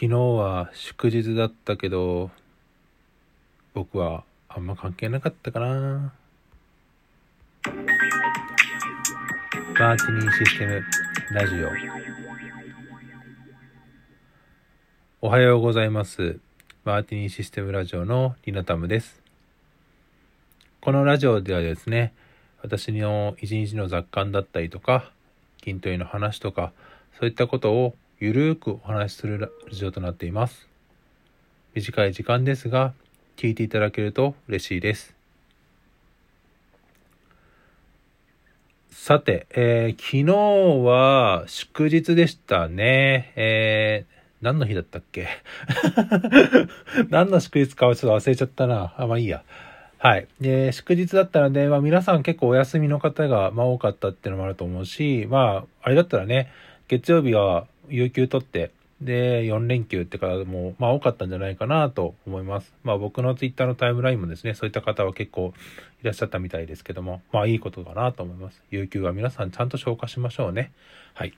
昨日は祝日だったけど僕はあんま関係なかったかな。マーチニーシステムラジオ。おはようございます。マーティニーシステムラジオのリナタムです。このラジオではですね私の一日の雑感だったりとか筋トレの話とかそういったことをゆるーくお話しするラジオとなっています。短い時間ですが、聞いていただけると嬉しいです。さて、えー、昨日は祝日でしたね。えー、何の日だったっけ？何の祝日かはちょっと忘れちゃったな。あ、まあいいや。はい。で、祝日だったので、まあ皆さん結構お休みの方が、まあ多かったっていうのもあると思うし、まあ、あれだったらね、月曜日は有給取って、で、4連休ってからも、まあ多かったんじゃないかなと思います。まあ僕のツイッターのタイムラインもですね、そういった方は結構いらっしゃったみたいですけども、まあいいことかなと思います。有給は皆さんちゃんと消化しましょうね。はい。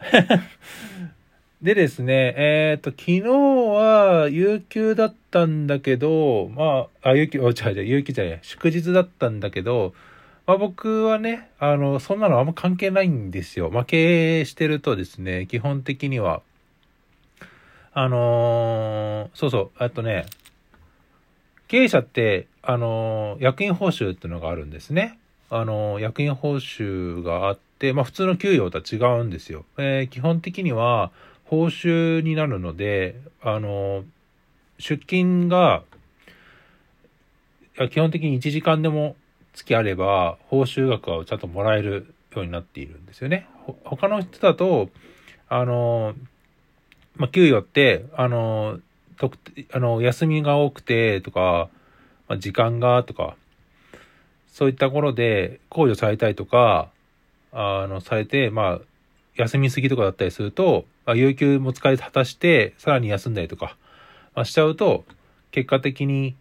でですね、えっ、ー、と、昨日は有給だったんだけど、まあ、あ、有給、お、違う違う、有給じゃない、祝日だったんだけど、まあ、僕はね、あの、そんなのあんま関係ないんですよ。まあ、経営してるとですね、基本的には、あのー、そうそう、あとね、経営者って、あのー、役員報酬っていうのがあるんですね。あのー、役員報酬があって、まあ、普通の給与とは違うんですよ。え、基本的には、報酬になるので、あの出勤が、基本的に1時間でも月あれば、報酬額はちゃんともらえるようになっているんですよね。他の人だと、あの、まあ、給与って、あの、特あの休みが多くてとか、まあ、時間がとか、そういったところで控除されたりとか、あの、されて、まあ、休みすぎとかだったりすると、まあ、有給も使い果たして、さらに休んだりとか、まあ、しちゃうと、結果的に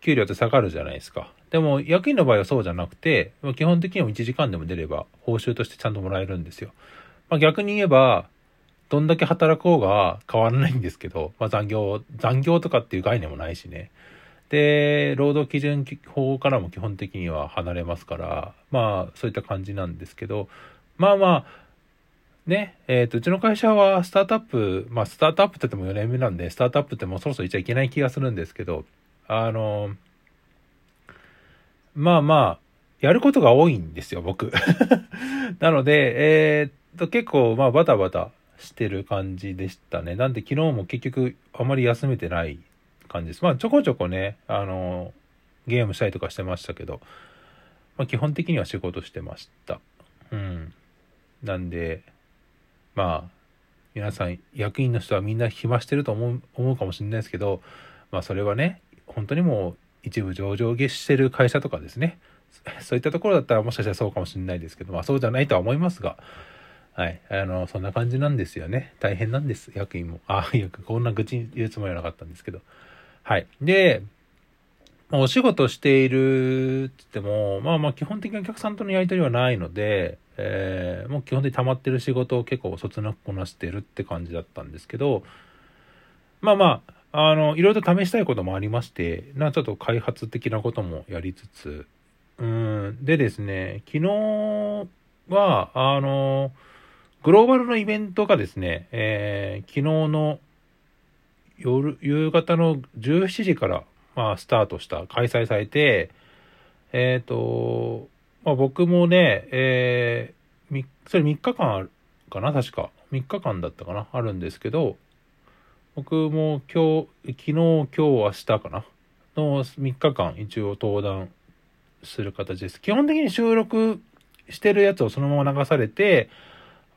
給料って下がるじゃないですか。でも、役員の場合はそうじゃなくて、基本的には1時間でも出れば、報酬としてちゃんともらえるんですよ。まあ、逆に言えば、どんだけ働こうが変わらないんですけど、まあ、残業、残業とかっていう概念もないしね。で、労働基準法からも基本的には離れますから、まあ、そういった感じなんですけど、まあまあ、ね、えっ、ー、と、うちの会社はスタートアップ、まあ、スタートアップって言っても4年目なんで、スタートアップってもうそろそろ言っちゃいけない気がするんですけど、あの、まあまあ、やることが多いんですよ、僕。なので、えー、っと、結構、まあ、バタバタしてる感じでしたね。なんで、昨日も結局、あまり休めてない感じです。まあ、ちょこちょこね、あの、ゲームしたりとかしてましたけど、まあ、基本的には仕事してました。うん。なんで、まあ、皆さん、役員の人はみんな暇してると思う思うかもしれないですけど、まあ、それはね、本当にもう、一部上場してる会社とかですね。そういったところだったらもしかしたらそうかもしれないですけど、まあそうじゃないとは思いますが、はい。あの、そんな感じなんですよね。大変なんです、役員も。ああ、よくこんな愚痴言うつもりはなかったんですけど。はい。で、まあ、お仕事しているって言っても、まあまあ基本的にお客さんとのやり取りはないので、えー、もう基本的に溜まってる仕事を結構そつなくこなしてるって感じだったんですけど、まあまあ、あの、いろいろと試したいこともありまして、な、ちょっと開発的なこともやりつつ、うん、でですね、昨日は、あの、グローバルのイベントがですね、えー、昨日の夜、夕方の17時から、まあ、スタートした、開催されて、えっ、ー、と、まあ、僕もね、えー、それ3日間あるかな確か。3日間だったかなあるんですけど、僕も今日、昨日、今日、明日かな。の3日間一応登壇する形です。基本的に収録してるやつをそのまま流されて、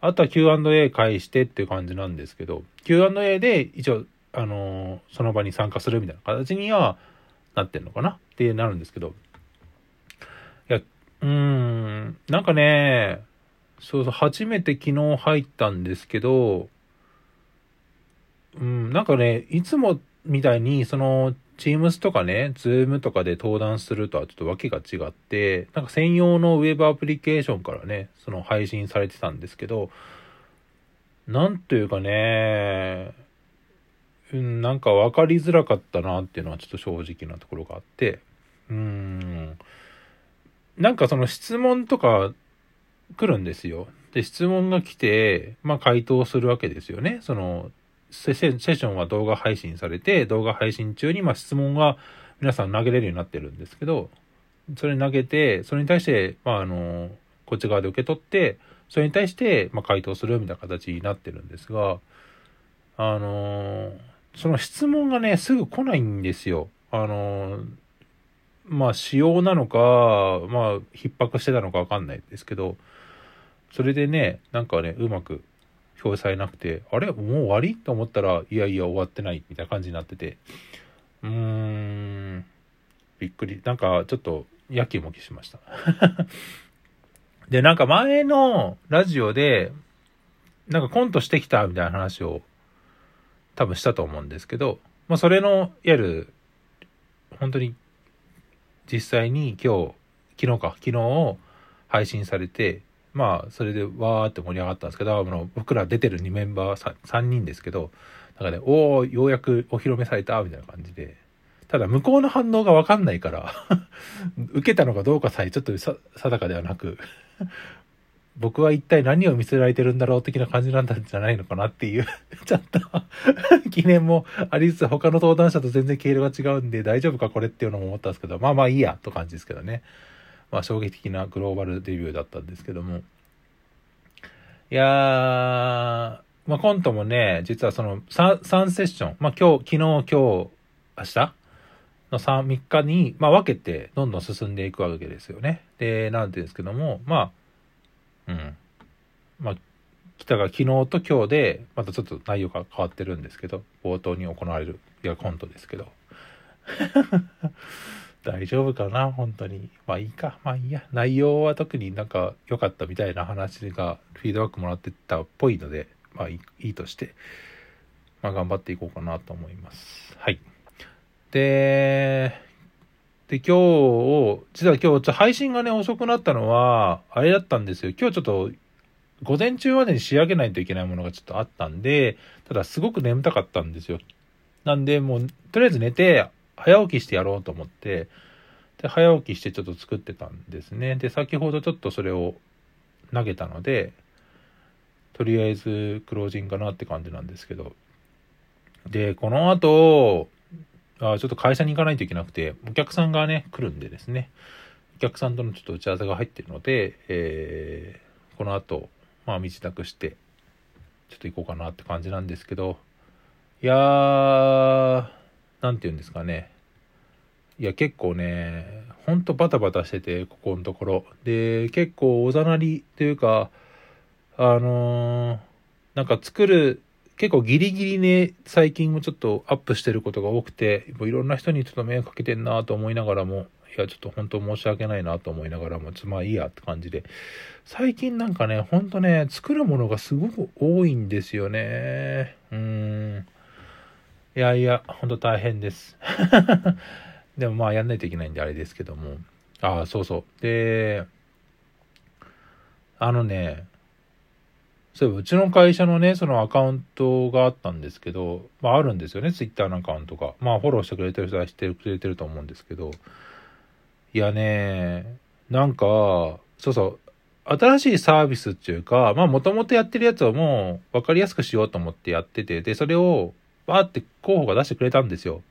あとは Q&A 返してっていう感じなんですけど、Q&A で一応、あのー、その場に参加するみたいな形にはなってんのかな？ってなるんですけど、いや、うーん、なんかね、そうそう、初めて昨日入ったんですけど、なんかね、いつもみたいに、その、Teams とかね、Zoom とかで登壇するとはちょっと訳が違って、なんか専用のウェブアプリケーションからね、その配信されてたんですけど、なんというかね、うん、なんか分かりづらかったなっていうのはちょっと正直なところがあって、うん、なんかその質問とか来るんですよ。で、質問が来て、まあ回答するわけですよね。その、セッションは動画配信されて、動画配信中にまあ質問が皆さん投げれるようになってるんですけど、それ投げて、それに対して、まああの、こっち側で受け取って、それに対して、ま、回答するみたいな形になってるんですが、あのその質問がね、すぐ来ないんですよ。あのまあ、仕様なのか、まあ、逼迫してたのかわかんないですけど、それでね、なんかね、うまく表示されなくて、あれ？もう終わり？と思ったら、いやいや終わってないみたいな感じになってて、うーん、びっくり。なんか、ちょっと、やきもきしました。で、なんか前のラジオで、なんかコントしてきたみたいな話を多分したと思うんですけど、まあそれの、いわゆる、本当に実際に今日、昨日か、昨日配信されて、まあそれでわーって盛り上がったんですけど、あの僕ら出てる2メンバー 3, 3人ですけど、なんかね、おおようやくお披露目されたみたいな感じで、ただ向こうの反応がわかんないから、受けたのかどうかさえちょっと定かではなく、僕は一体何を見せられてるんだろう的な感じなんじゃないのかなっていう、ちょっと記念もありつつ他の登壇者と全然経路が違うんで大丈夫かこれっていうのも思ったんですけど、まあまあいいやと感じですけどね。まあ衝撃的なグローバルデビューだったんですけども。いやー、まあコントもね、実はその 3, 3セッション、まあ今日、昨日、今日、明日？の 3, 3日に、まあ、分けてどんどん進んでいくわけですよね。で、なんていうんですけども、まあ、うん。まあ、来たが昨日と今日で、またちょっと内容が変わってるんですけど、冒頭に行われる、いや、コントですけど。大丈夫かな本当に。まあいいか。まあいいや。内容は特になんか良かったみたいな話がフィードバックもらってたっぽいので、まあいいとして、まあ頑張っていこうかなと思います。はい。で、で、今日、実は今日ちょ配信がね、遅くなったのは、あれだったんですよ。今日ちょっと、午前中までに仕上げないといけないものがちょっとあったんで、ただすごく眠たかったんですよ。なんで、もう、とりあえず寝て、早起きしてやろうと思って、で、早起きしてちょっと作ってたんですね。で、先ほどちょっとそれを投げたので、とりあえずクロージングかなって感じなんですけど。で、この後、あちょっと会社に行かないといけなくて、お客さんがね、来るんでですね、お客さんとのちょっと打ち合わせが入ってるので、えー、この後、まあ、身支度して、ちょっと行こうかなって感じなんですけど、いやー、なんて言うんですかね。いや、結構ね、ほんとバタバタしてて、ここのところ。で、結構おざなりというか、あのーなんか作る、結構ギリギリね、最近もちょっとアップしてることが多くて、いろんな人にちょっと迷惑かけてんなと思いながらも、いや、ちょっと本当申し訳ないなと思いながらも、ちょっとまあいいやって感じで。最近なんかね、ほんとね、作るものがすごく多いんですよね。うん。いやいや、ほんと大変です。でもまあやんないといけないんであれですけども。ああ、そうそう。で、あのね、そういえばうちの会社のね、そのアカウントがあったんですけど、まああるんですよね、ツイッターのアカウントが。まあフォローしてくれてる人は知ってくれてると思うんですけど、いやね、なんか、そうそう、新しいサービスっていうか、まあもともとやってるやつをもう分かりやすくしようと思ってやってて、で、それをバーって候補が出してくれたんですよ。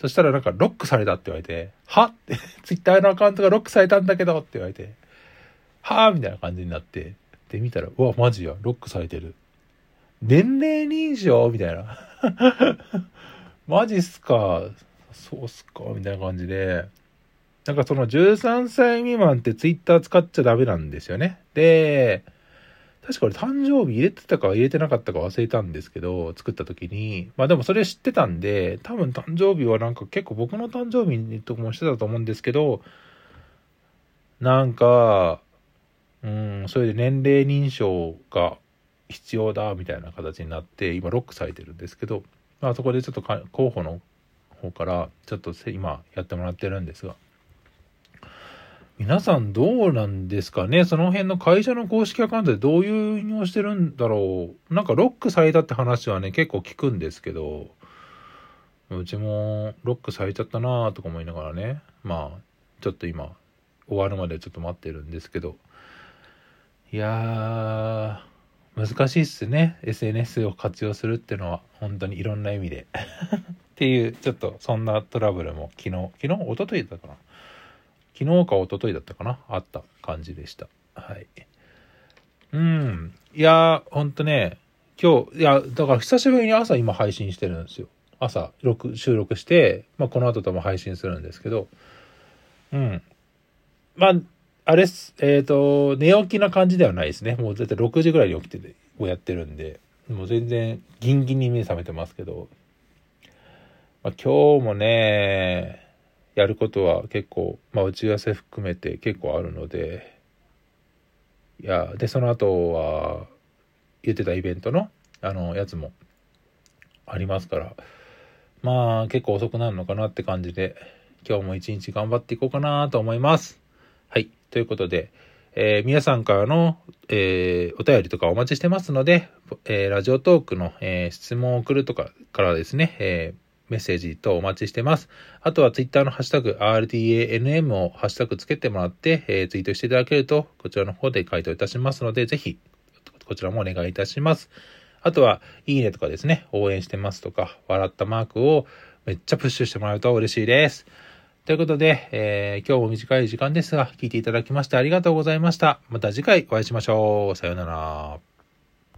そしたらなんかロックされたって言われて、はって、ツイッターのアカウントがロックされたんだけどって言われて、はぁみたいな感じになって、で見たら、うわ、マジや、ロックされてる。年齢認証？みたいな。マジっすか？そうっすか？みたいな感じで。なんかその13歳未満ってツイッター使っちゃダメなんですよね。で、確か俺誕生日入れてたか入れてなかったか忘れたんですけど、作った時に。まあでもそれ知ってたんで、多分誕生日はなんか結構僕の誕生日とかもしてたと思うんですけど、なんか、うん、それで年齢認証が必要だみたいな形になって、今ロックされてるんですけど、まあそこでちょっと候補の方からちょっと今やってもらってるんですが、皆さんどうなんですかね？その辺の会社の公式アカウントでどういう運用してるんだろう？なんかロックされたって話はね、結構聞くんですけど、うちもロックされちゃったなーとか思いながらね。まあちょっと今終わるまでちょっと待ってるんですけど。いやー難しいっすね。SNS を活用するっていうのは。本当にいろんな意味で。っていうちょっとそんなトラブルも昨日昨日？一昨日だったかな？昨日か一昨日だったかな？あった感じでした。はい。うん。いやーほんとね今日いやだから久しぶりに朝今配信してるんですよ。朝録収録して、まあ、この後とも配信するんですけど。うん。まああれっすえっ、と寝起きな感じではないですね。もう絶対6時ぐらいに起きててをやってるんで。もう全然ギンギンに目覚めてますけど、まあ、今日もねやることは結構、まあ、打ち合わせ含めて結構あるのでいやでその後は言ってたイベントのあのやつもありますからまあ結構遅くなるのかなって感じで今日も一日頑張っていこうかなと思います。はい。ということで、えー皆さんからの、えーお便りとかお待ちしてますので、えーラジオトークの、えー質問を送るとかからですね、えーメッセージとお待ちしてます。あとはツイッターのハッシュタグ RDANM をハッシュタグつけてもらって、えーツイートしていただけると、こちらの方で回答いたしますので、ぜひ、こちらもお願いいたします。あとは、いいねとかですね、応援してますとか、笑ったマークをめっちゃプッシュしてもらうと嬉しいです。ということで、えー今日も短い時間ですが、聞いていただきましてありがとうございました。また次回お会いしましょう。さようなら。